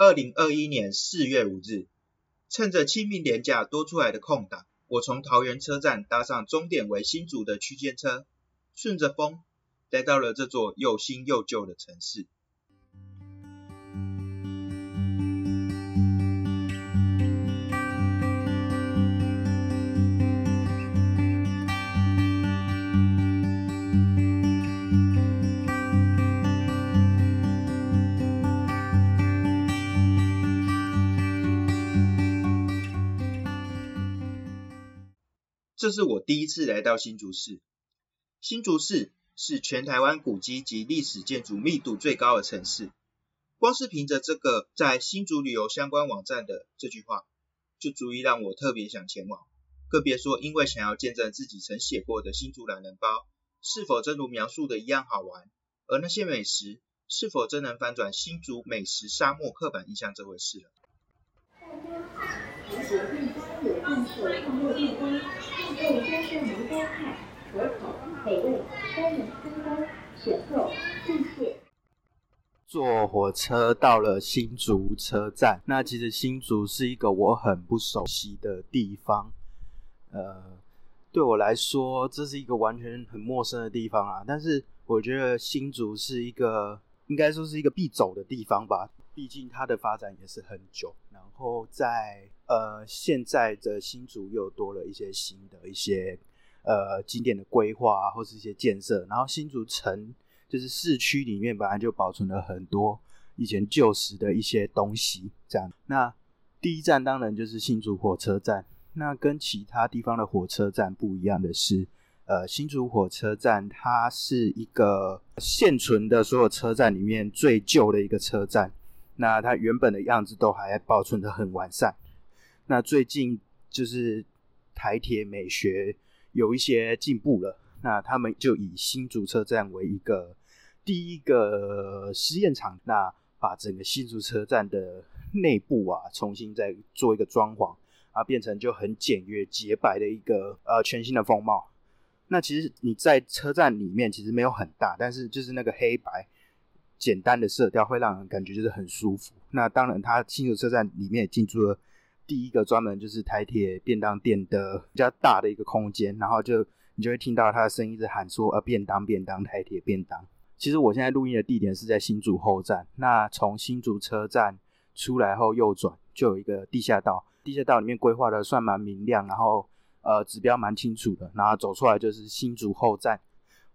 二零二一年四月五日，趁着清明年假多出来的空档，我从桃园车站搭上终点为新竹的区间车，顺着风来到了这座又新又旧的城市。这是我第一次来到新竹市。新竹市是全台湾古迹及历史建筑密度最高的城市。光是凭着这个在新竹旅游相关网站的这句话，就足以让我特别想前往。更别说因为想要见证自己曾写过的新竹懒人包是否真如描述的一样好玩，而那些美食是否真能翻转新竹美食沙漠刻板印象这回事了。坐火车到了新竹车站，那其实新竹是一个我很不熟悉的地方，呃，对我来说这是一个完全很陌生的地方啊。但是我觉得新竹是一个应该说是一个必走的地方吧，毕竟它的发展也是很久，然后在。呃，现在的新竹又多了一些新的一些呃景点的规划啊或是一些建设，然后新竹城就是市区里面本来就保存了很多以前旧时的一些东西，这样。那第一站当然就是新竹火车站，那跟其他地方的火车站不一样的是，呃，新竹火车站它是一个现存的所有车站里面最旧的一个车站，那它原本的样子都还保存的很完善。那最近就是台铁美学有一些进步了，那他们就以新竹车站为一个第一个试验场，那把整个新竹车站的内部啊重新再做一个装潢啊，变成就很简约洁白的一个呃全新的风貌。那其实你在车站里面其实没有很大，但是就是那个黑白简单的色调会让人感觉就是很舒服。那当然，它新竹车站里面也进驻了。第一个专门就是台铁便当店的比较大的一个空间，然后就你就会听到他的声音一直喊说：“呃，便当，便当，台铁便当。”其实我现在录音的地点是在新竹后站，那从新竹车站出来后右转就有一个地下道，地下道里面规划的算蛮明亮，然后呃指标蛮清楚的，然后走出来就是新竹后站，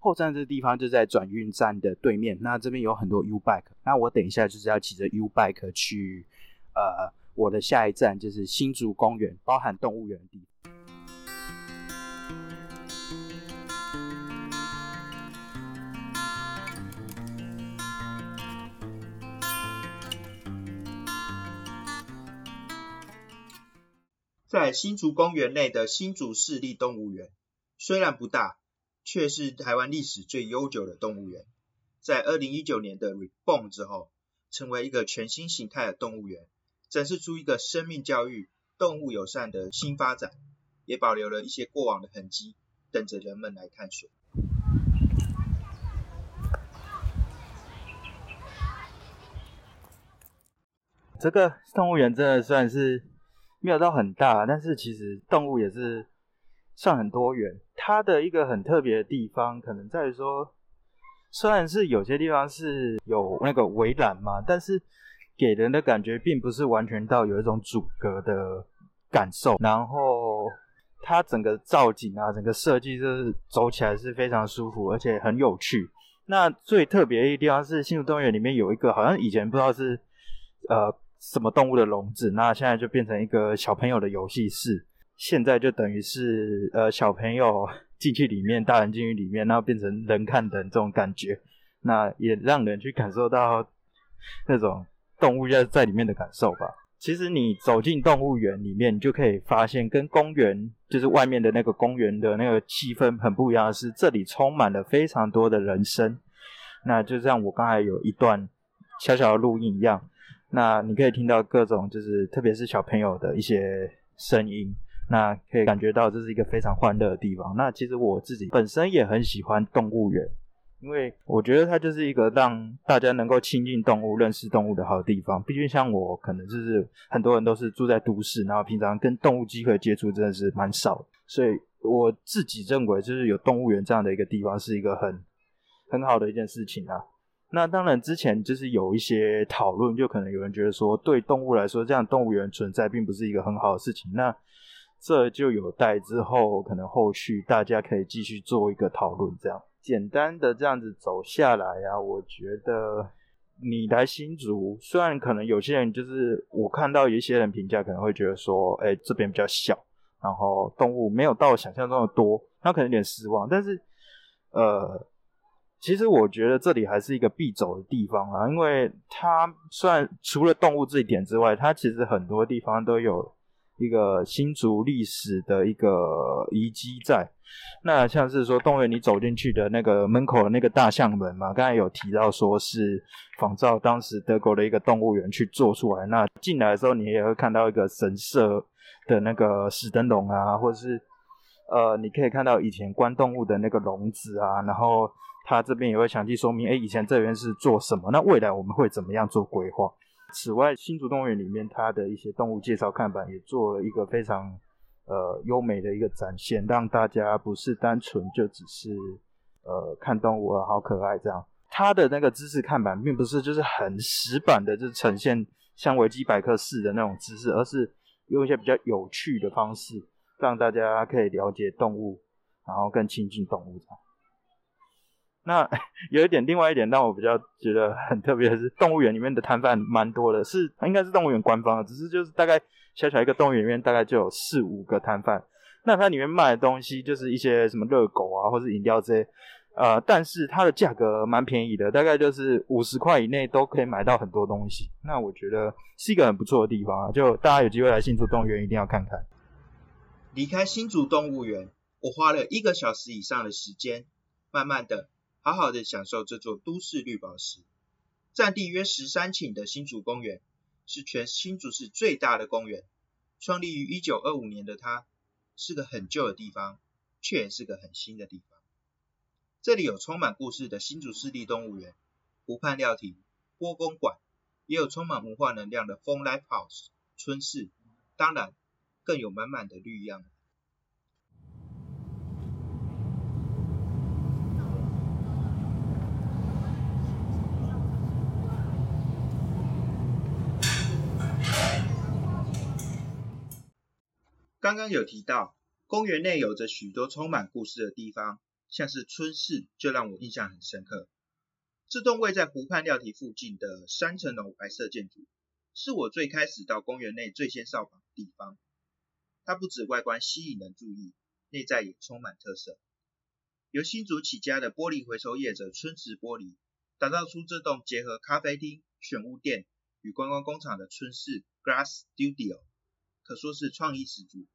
后站这地方就在转运站的对面，那这边有很多 U bike，那我等一下就是要骑着 U bike 去呃。我的下一站就是新竹公园，包含动物园的地方。在新竹公园内的新竹市立动物园，虽然不大，却是台湾历史最悠久的动物园。在二零一九年的 Reborn 之后，成为一个全新形态的动物园。展示出一个生命教育、动物友善的新发展，也保留了一些过往的痕迹，等着人们来探索。这个动物园真的算是没有到很大，但是其实动物也是算很多元。它的一个很特别的地方，可能在于说，虽然是有些地方是有那个围栏嘛，但是。给人的感觉并不是完全到有一种阻隔的感受，然后它整个造景啊，整个设计就是走起来是非常舒服，而且很有趣。那最特别的地方是新竹动物园里面有一个，好像以前不知道是呃什么动物的笼子，那现在就变成一个小朋友的游戏室，现在就等于是呃小朋友 进去里面，大人进去里面，然后变成人看人这种感觉，那也让人去感受到 那种。动物在在里面的感受吧。其实你走进动物园里面，你就可以发现，跟公园就是外面的那个公园的那个气氛很不一样是，这里充满了非常多的人声。那就像我刚才有一段小小的录音一样，那你可以听到各种就是特别是小朋友的一些声音，那可以感觉到这是一个非常欢乐的地方。那其实我自己本身也很喜欢动物园。因为我觉得它就是一个让大家能够亲近动物、认识动物的好地方。毕竟像我，可能就是很多人都是住在都市，然后平常跟动物机会接触真的是蛮少，所以我自己认为，就是有动物园这样的一个地方是一个很很好的一件事情啊。那当然，之前就是有一些讨论，就可能有人觉得说，对动物来说，这样动物园存在并不是一个很好的事情。那这就有待之后可能后续大家可以继续做一个讨论，这样。简单的这样子走下来啊，我觉得你来新竹，虽然可能有些人就是我看到有一些人评价可能会觉得说，哎，这边比较小，然后动物没有到想象中的多，那可能有点失望。但是，呃，其实我觉得这里还是一个必走的地方啊，因为它虽然除了动物这一点之外，它其实很多地方都有一个新竹历史的一个遗迹在。那像是说动物园，你走进去的那个门口的那个大象门嘛，刚才有提到说是仿照当时德国的一个动物园去做出来。那进来的时候，你也会看到一个神社的那个石灯笼啊，或者是呃，你可以看到以前关动物的那个笼子啊。然后它这边也会详细说明，哎，以前这边是做什么？那未来我们会怎么样做规划？此外，新竹动物园里面它的一些动物介绍看板也做了一个非常。呃，优美的一个展现，让大家不是单纯就只是呃看动物，好可爱这样。它的那个知识看板并不是就是很死板的，就呈现像维基百科式的那种知识，而是用一些比较有趣的方式，让大家可以了解动物，然后更亲近动物这样。那 有一点，另外一点让我比较觉得很特别的是，动物园里面的摊贩蛮多的，是应该是动物园官方的，只是就是大概。小小一个动物园里面大概就有四五个摊贩，那它里面卖的东西就是一些什么热狗啊，或是饮料这些，呃，但是它的价格蛮便宜的，大概就是五十块以内都可以买到很多东西。那我觉得是一个很不错的地方啊，就大家有机会来新竹动物园一定要看看。离开新竹动物园，我花了一个小时以上的时间，慢慢的、好好的享受这座都市绿宝石，占地约十三顷的新竹公园。是全新竹市最大的公园，创立于一九二五年的它，是个很旧的地方，却也是个很新的地方。这里有充满故事的新竹市立动物园、湖畔料亭、波公馆，也有充满文化能量的风 Life House 春市，当然更有满满的绿样。刚刚有提到，公园内有着许多充满故事的地方，像是春市就让我印象很深刻。这栋位在湖畔料亭附近的三层楼白色建筑，是我最开始到公园内最先扫访的地方。它不止外观吸引人注意，内在也充满特色。由新竹起家的玻璃回收业者春池玻璃，打造出这栋结合咖啡厅、选物店与观光工厂的春市 Glass Studio。可说是创意十足，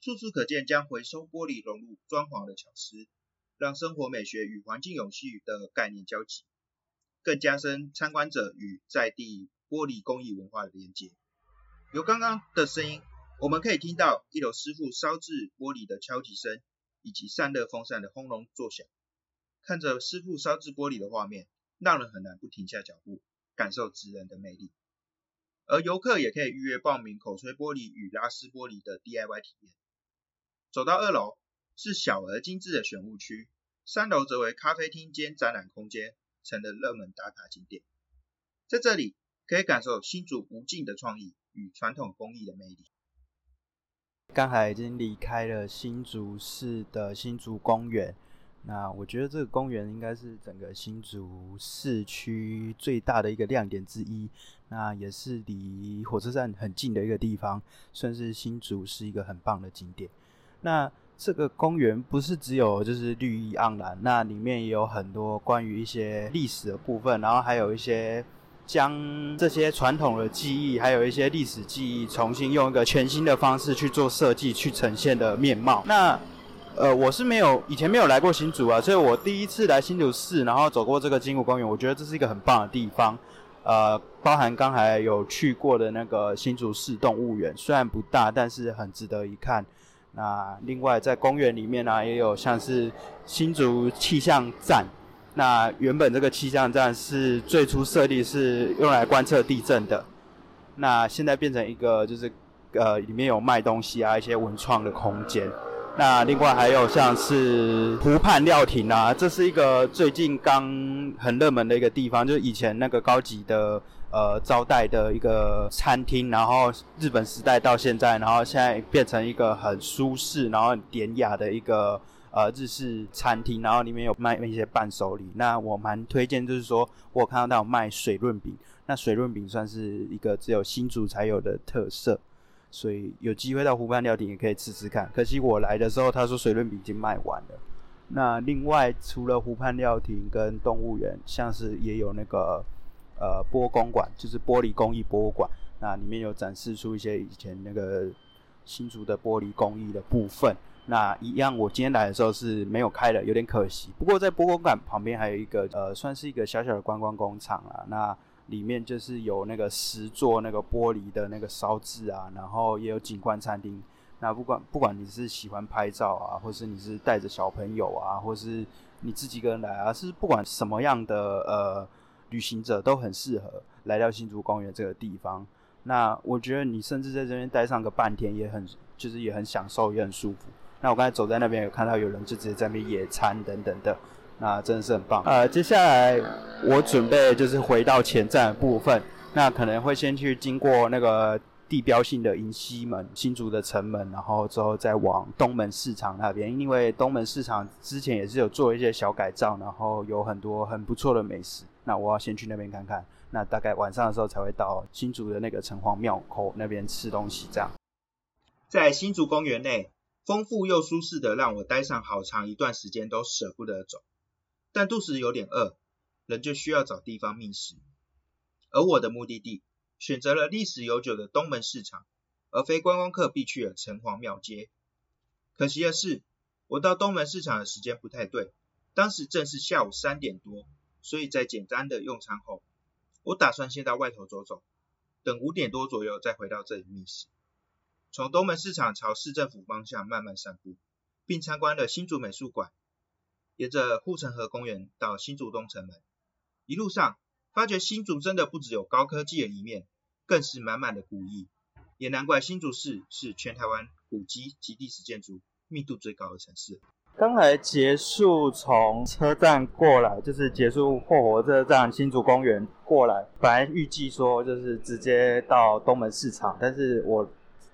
处处可见将回收玻璃融入装潢的巧思，让生活美学与环境永续的概念交集，更加深参观者与在地玻璃工艺文化的连接。由刚刚的声音，我们可以听到一楼师傅烧制玻璃的敲击声，以及散热风扇的轰隆作响。看着师傅烧制玻璃的画面，让人很难不停下脚步，感受职人的魅力。而游客也可以预约报名口吹玻璃与拉丝玻璃的 DIY 体验。走到二楼是小而精致的选物区，三楼则为咖啡厅兼展览空间，成了热门打卡景点。在这里可以感受新竹无尽的创意与传统工艺的魅力。刚才已经离开了新竹市的新竹公园。那我觉得这个公园应该是整个新竹市区最大的一个亮点之一，那也是离火车站很近的一个地方，算是新竹是一个很棒的景点。那这个公园不是只有就是绿意盎然，那里面也有很多关于一些历史的部分，然后还有一些将这些传统的记忆，还有一些历史记忆，重新用一个全新的方式去做设计，去呈现的面貌。那呃，我是没有以前没有来过新竹啊，所以我第一次来新竹市，然后走过这个金湖公园，我觉得这是一个很棒的地方。呃，包含刚才有去过的那个新竹市动物园，虽然不大，但是很值得一看。那另外在公园里面呢，也有像是新竹气象站，那原本这个气象站是最初设立是用来观测地震的，那现在变成一个就是呃里面有卖东西啊一些文创的空间。那另外还有像是湖畔料亭啊，这是一个最近刚很热门的一个地方，就是以前那个高级的呃招待的一个餐厅，然后日本时代到现在，然后现在变成一个很舒适然后很典雅的一个。呃，日式餐厅，然后里面有卖一些伴手礼。那我蛮推荐，就是说我看到他有卖水润饼，那水润饼算是一个只有新竹才有的特色，所以有机会到湖畔料亭也可以吃吃看。可惜我来的时候，他说水润饼已经卖完了。那另外除了湖畔料亭跟动物园，像是也有那个呃玻公馆，就是玻璃工艺博物馆，那里面有展示出一些以前那个新竹的玻璃工艺的部分。那一样，我今天来的时候是没有开的，有点可惜。不过在波公馆旁边还有一个呃，算是一个小小的观光工厂啊。那里面就是有那个十座那个玻璃的那个烧制啊，然后也有景观餐厅。那不管不管你是喜欢拍照啊，或是你是带着小朋友啊，或是你自己一个人来啊，是不管什么样的呃旅行者都很适合来到新竹公园这个地方。那我觉得你甚至在这边待上个半天，也很就是也很享受，也很舒服。那我刚才走在那边，有看到有人就直接在那边野餐等等的，那真的是很棒。呃，接下来我准备就是回到前站部分，那可能会先去经过那个地标性的银西门、新竹的城门，然后之后再往东门市场那边，因为东门市场之前也是有做一些小改造，然后有很多很不错的美食。那我要先去那边看看，那大概晚上的时候才会到新竹的那个城隍庙口那边吃东西。这样，在新竹公园内。丰富又舒适的，让我待上好长一段时间都舍不得走。但肚子有点饿，人就需要找地方觅食。而我的目的地选择了历史悠久的东门市场，而非观光客必去的城隍庙街。可惜的是，我到东门市场的时间不太对，当时正是下午三点多，所以在简单的用餐后，我打算先到外头走走，等五点多左右再回到这里觅食。从东门市场朝市政府方向慢慢散步，并参观了新竹美术馆，沿着护城河公园到新竹东城门。一路上发觉新竹真的不只有高科技的一面，更是满满的古意。也难怪新竹市是全台湾古迹及历史建筑密度最高的城市。刚才结束从车站过来，就是结束霍火车站新竹公园过来，本来预计说就是直接到东门市场，但是我。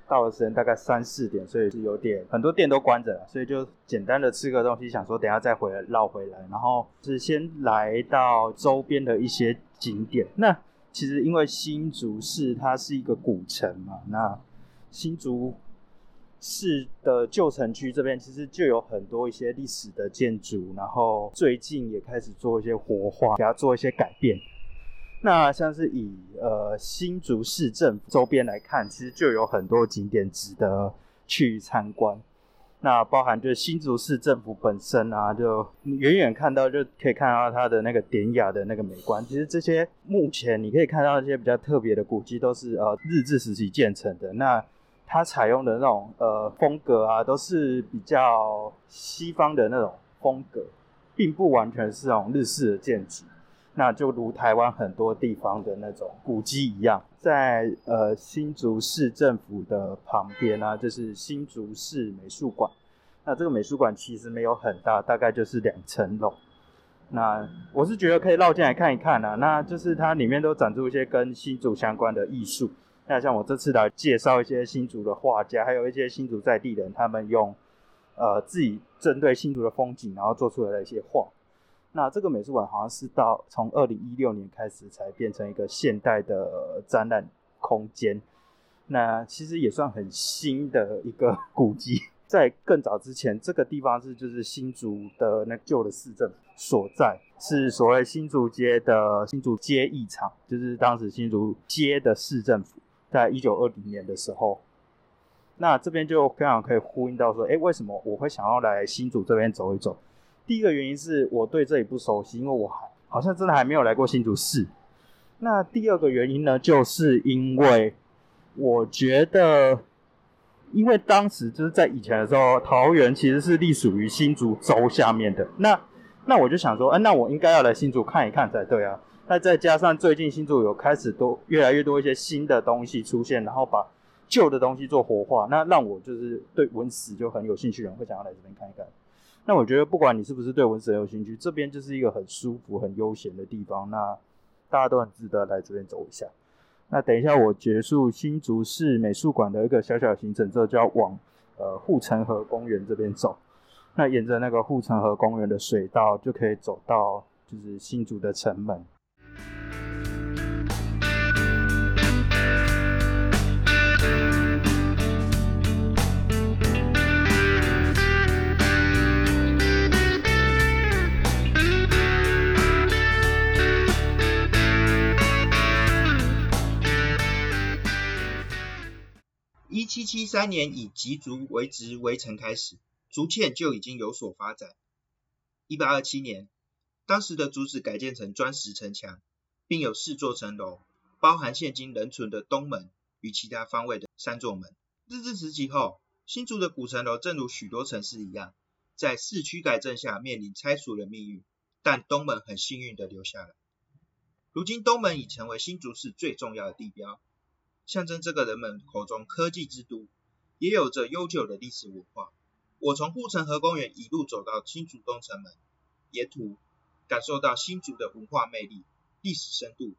到的时间大概三四点，所以是有点很多店都关着了，所以就简单的吃个东西，想说等下再回来绕回来，然后是先来到周边的一些景点。那其实因为新竹市它是一个古城嘛，那新竹市的旧城区这边其实就有很多一些历史的建筑，然后最近也开始做一些活化，给它做一些改变。那像是以呃新竹市政府周边来看，其实就有很多景点值得去参观。那包含就是新竹市政府本身啊，就远远看到就可以看到它的那个典雅的那个美观。其实这些目前你可以看到一些比较特别的古迹，都是呃日治时期建成的。那它采用的那种呃风格啊，都是比较西方的那种风格，并不完全是那种日式的建筑。那就如台湾很多地方的那种古迹一样，在呃新竹市政府的旁边啊，就是新竹市美术馆。那这个美术馆其实没有很大，大概就是两层楼。那我是觉得可以绕进来看一看啊，那就是它里面都展出一些跟新竹相关的艺术。那像我这次来介绍一些新竹的画家，还有一些新竹在地人，他们用呃自己针对新竹的风景，然后做出来的一些画。那这个美术馆好像是到从二零一六年开始才变成一个现代的展览空间。那其实也算很新的一个古迹。在更早之前，这个地方是就是新竹的那旧的市政所在，是所谓新竹街的新竹街艺场，就是当时新竹街的市政府，在一九二零年的时候。那这边就非常可以呼应到说，哎，为什么我会想要来新竹这边走一走？第一个原因是我对这里不熟悉，因为我还好像真的还没有来过新竹市。那第二个原因呢，就是因为我觉得，因为当时就是在以前的时候，桃园其实是隶属于新竹州下面的。那那我就想说，哎、那我应该要来新竹看一看才对啊。那再加上最近新竹有开始多越来越多一些新的东西出现，然后把旧的东西做活化，那让我就是对文史就很有兴趣人会想要来这边看一看。那我觉得不管你是不是对文史有兴趣，这边就是一个很舒服、很悠闲的地方，那大家都很值得来这边走一下。那等一下我结束新竹市美术馆的一个小小行程之后，就要往呃护城河公园这边走。那沿着那个护城河公园的水道，就可以走到就是新竹的城门。一七七三年以吉竹为职围城开始，竹堑就已经有所发展。一八二七年，当时的竹子改建成砖石城墙，并有四座城楼，包含现今仍存的东门与其他方位的三座门。日治时期后，新竹的古城楼正如许多城市一样，在市区改正下面临拆除的命运，但东门很幸运的留下来。如今东门已成为新竹市最重要的地标。象征这个人们口中科技之都，也有着悠久的历史文化。我从护城河公园一路走到新竹东城门，沿途感受到新竹的文化魅力、历史深度，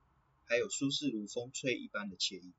还有舒适如风吹一般的惬意。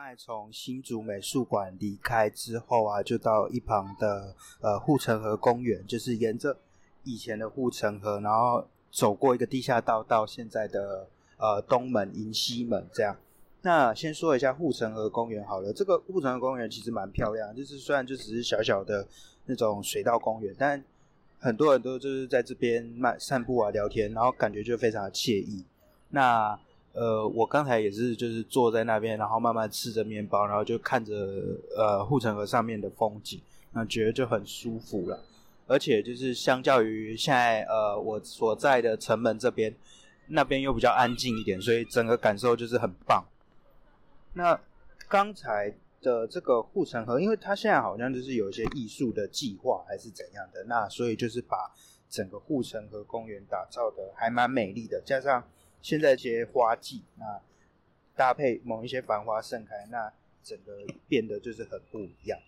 刚才从新竹美术馆离开之后啊，就到一旁的呃护城河公园，就是沿着以前的护城河，然后走过一个地下道到现在的呃东门、迎西门这样。那先说一下护城河公园好了，这个护城河公园其实蛮漂亮，就是虽然就只是小小的那种水稻公园，但很多人都就是在这边慢散步啊、聊天，然后感觉就非常的惬意。那呃，我刚才也是就是坐在那边，然后慢慢吃着面包，然后就看着呃护城河上面的风景，那觉得就很舒服了。而且就是相较于现在呃我所在的城门这边，那边又比较安静一点，所以整个感受就是很棒。那刚才的这个护城河，因为它现在好像就是有一些艺术的计划还是怎样的，那所以就是把整个护城河公园打造的还蛮美丽的，加上现在这些花季，那搭配某一些繁花盛开，那整个变得就是很不一样。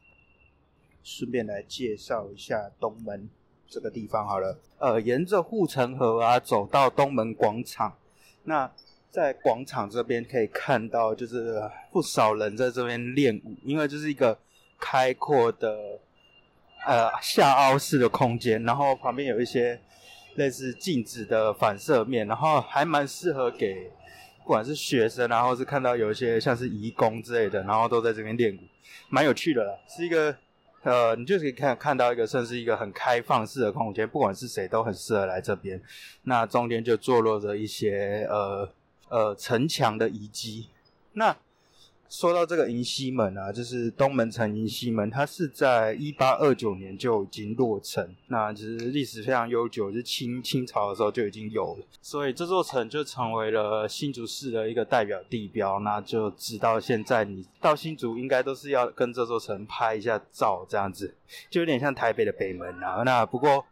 顺便来介绍一下东门这个地方好了，呃，沿着护城河啊走到东门广场，那在广场这边可以看到，就是不少人在这边练舞，因为这是一个开阔的呃下凹式的空间，然后旁边有一些类似镜子的反射面，然后还蛮适合给不管是学生，然后是看到有一些像是义工之类的，然后都在这边练舞，蛮有趣的啦，是一个呃，你就可以看看到一个算是一个很开放式的空间，不管是谁都很适合来这边。那中间就坐落着一些呃呃城墙的遗迹。那说到这个银西门啊，就是东门城银西门，它是在一八二九年就已经落成，那其实历史非常悠久，是清清朝的时候就已经有了，所以这座城就成为了新竹市的一个代表地标。那就直到现在，你到新竹应该都是要跟这座城拍一下照，这样子就有点像台北的北门啊。那不过。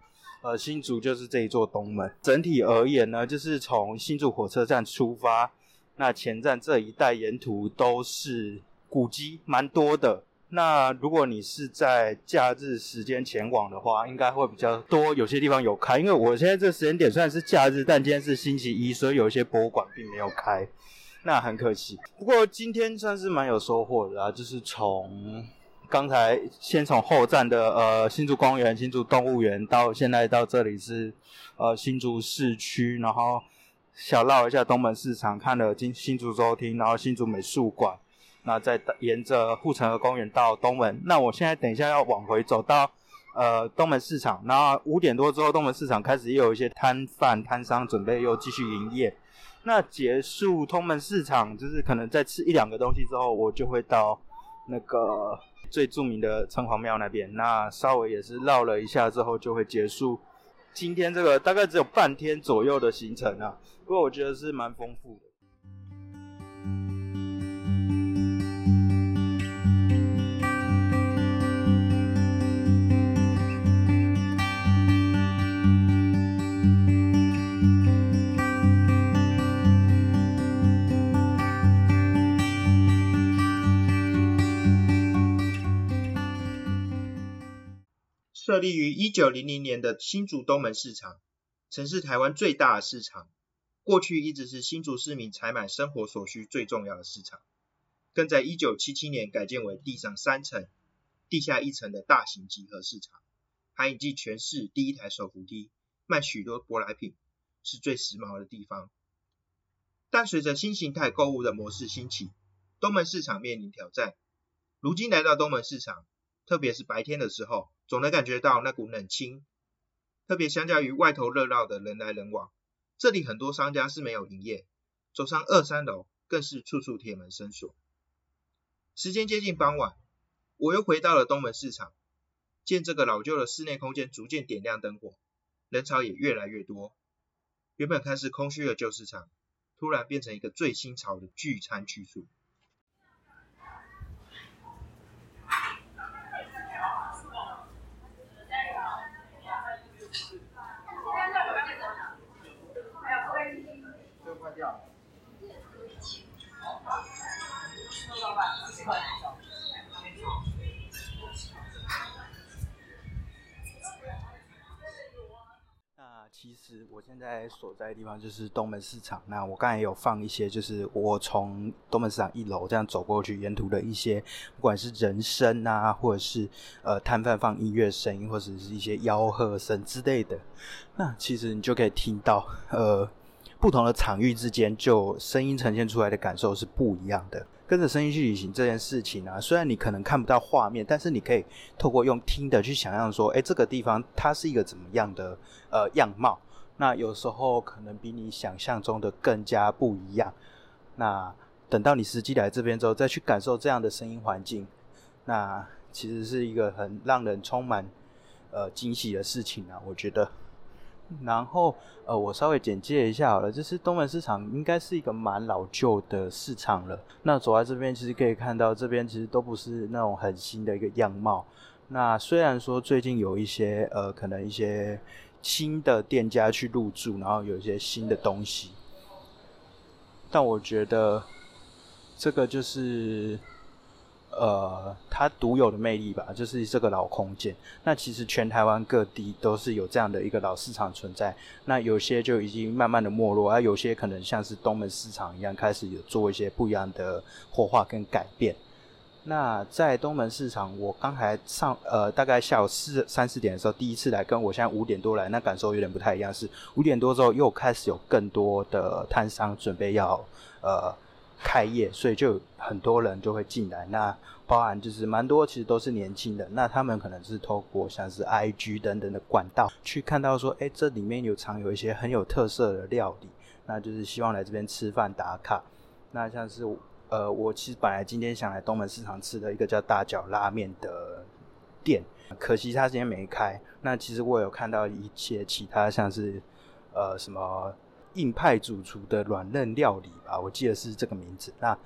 呃，新竹就是这一座东门。整体而言呢，就是从新竹火车站出发，那前站这一带沿途都是古迹，蛮多的。那如果你是在假日时间前往的话，应该会比较多，有些地方有开。因为我现在这时间点虽然是假日，但今天是星期一，所以有一些博物馆并没有开，那很可惜。不过今天算是蛮有收获的啊，就是从刚才先从后站的呃新竹公园、新竹动物园，到现在到这里是呃新竹市区，然后小绕一下东门市场，看了新新竹州厅，然后新竹美术馆，那再沿着护城河公园到东门。那我现在等一下要往回走到呃东门市场，然后五点多之后东门市场开始又有一些摊贩摊商准备又继续营业。那结束通门市场，就是可能再吃一两个东西之后，我就会到那个。最著名的城隍庙那边，那稍微也是绕了一下之后就会结束今天这个大概只有半天左右的行程啊，不过我觉得是蛮丰富的。设立于一九零零年的新竹东门市场，曾是台湾最大的市场，过去一直是新竹市民采买生活所需最重要的市场。更在一九七七年改建为地上三层、地下一层的大型集合市场，还引进全市第一台手扶梯，卖许多舶来品，是最时髦的地方。但随着新形态购物的模式兴起，东门市场面临挑战。如今来到东门市场，特别是白天的时候，总能感觉到那股冷清。特别相较于外头热闹的人来人往，这里很多商家是没有营业，走上二三楼更是处处铁门深锁。时间接近傍晚，我又回到了东门市场，见这个老旧的室内空间逐渐点亮灯火，人潮也越来越多。原本看似空虚的旧市场，突然变成一个最新潮的聚餐去处。那其实我现在所在的地方就是东门市场。那我刚才有放一些，就是我从东门市场一楼这样走过去，沿途的一些，不管是人声啊，或者是呃摊贩放音乐声音，或者是一些吆喝声之类的。那其实你就可以听到，呃，不同的场域之间，就声音呈现出来的感受是不一样的。跟着声音去旅行这件事情啊，虽然你可能看不到画面，但是你可以透过用听的去想象说，哎，这个地方它是一个怎么样的呃样貌？那有时候可能比你想象中的更加不一样。那等到你实际来这边之后，再去感受这样的声音环境，那其实是一个很让人充满呃惊喜的事情啊，我觉得。然后，呃，我稍微简介一下好了，就是东门市场应该是一个蛮老旧的市场了。那走在这边，其实可以看到这边其实都不是那种很新的一个样貌。那虽然说最近有一些呃，可能一些新的店家去入驻，然后有一些新的东西，但我觉得这个就是。呃，它独有的魅力吧，就是这个老空间。那其实全台湾各地都是有这样的一个老市场存在。那有些就已经慢慢的没落，而有些可能像是东门市场一样，开始有做一些不一样的活化跟改变。那在东门市场，我刚才上呃，大概下午四三四点的时候，第一次来，跟我现在五点多来，那感受有点不太一样。是五点多之后，又开始有更多的摊商准备要呃。开业，所以就很多人就会进来。那包含就是蛮多，其实都是年轻的。那他们可能是透过像是 IG 等等的管道去看到说，哎，这里面有藏有一些很有特色的料理，那就是希望来这边吃饭打卡。那像是呃，我其实本来今天想来东门市场吃的一个叫大脚拉面的店，可惜他今天没开。那其实我有看到一些其他像是呃什么。硬派主厨的软嫩料理吧，我记得是这个名字。那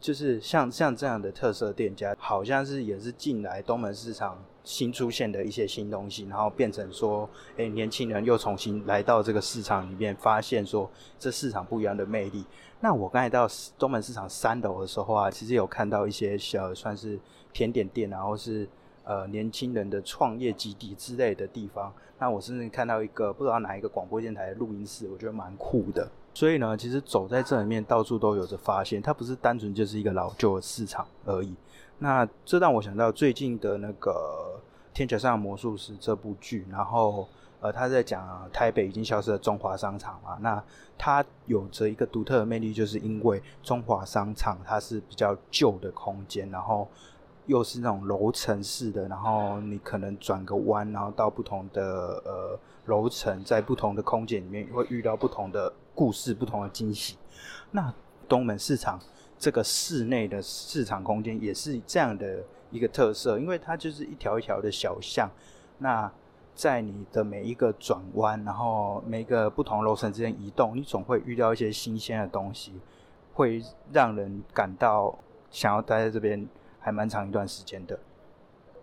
就是像像这样的特色店家，好像是也是进来东门市场新出现的一些新东西，然后变成说，哎，年轻人又重新来到这个市场里面，发现说这市场不一样的魅力。那我刚才到东门市场三楼的时候啊，其实有看到一些小算是甜点店，然后是。呃，年轻人的创业基地之类的地方，那我甚至看到一个不知道哪一个广播电台的录音室，我觉得蛮酷的。所以呢，其实走在这里面，到处都有着发现，它不是单纯就是一个老旧的市场而已。那这让我想到最近的那个《天桥上的魔术师》这部剧，然后呃，他在讲台北已经消失的中华商场嘛。那它有着一个独特的魅力，就是因为中华商场它是比较旧的空间，然后。又是那种楼层式的，然后你可能转个弯，然后到不同的呃楼层，在不同的空间里面会遇到不同的故事、不同的惊喜。那东门市场这个室内的市场空间也是这样的一个特色，因为它就是一条一条的小巷。那在你的每一个转弯，然后每个不同楼层之间移动，你总会遇到一些新鲜的东西，会让人感到想要待在这边。还蛮长一段时间的，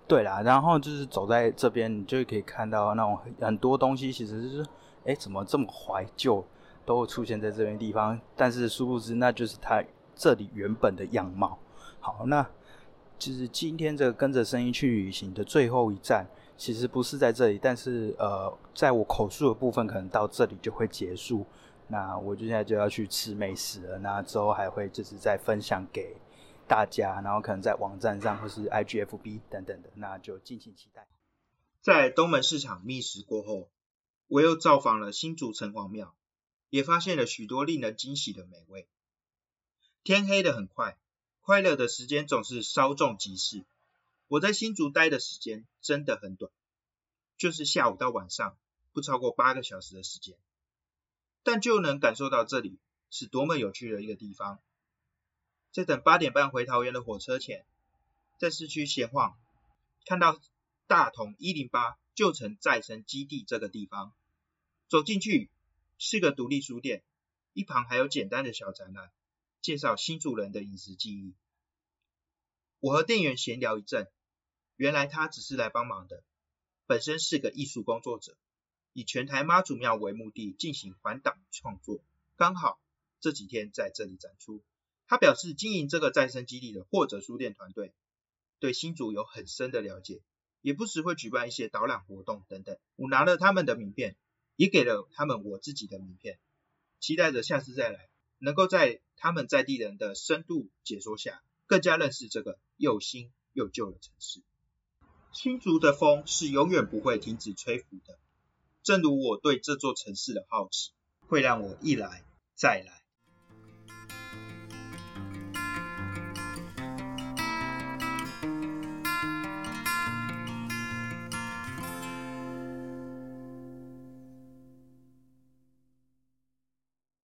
对啦，然后就是走在这边，你就可以看到那种很多东西，其实是，哎，怎么这么怀旧，都会出现在这边地方，但是殊不知，那就是它这里原本的样貌。好，那就是今天这个跟着声音去旅行的最后一站，其实不是在这里，但是呃，在我口述的部分可能到这里就会结束。那我就现在就要去吃美食了，那之后还会就是再分享给大家，然后可能在网站上或是 IGFB 等等的，那就敬请期待。在东门市场觅食过后，我又造访了新竹城隍庙，也发现了许多令人惊喜的美味。天黑的很快，快乐的时间总是稍纵即逝。我在新竹待的时间真的很短，就是下午到晚上，不超过八个小时的时间。但就能感受到这里是多么有趣的一个地方。在等八点半回桃园的火车前，在市区闲晃，看到大同一零八旧城再生基地这个地方，走进去是个独立书店，一旁还有简单的小展览，介绍新竹人的饮食记忆。我和店员闲聊一阵，原来他只是来帮忙的，本身是个艺术工作者。以全台妈祖庙为目的进行环岛创作，刚好这几天在这里展出。他表示，经营这个再生基地的或者书店团队对新竹有很深的了解，也不时会举办一些导览活动等等。我拿了他们的名片，也给了他们我自己的名片，期待着下次再来，能够在他们在地人的深度解说下，更加认识这个又新又旧的城市。新竹的风是永远不会停止吹拂的。正如我对这座城市的好奇，会让我一来再来。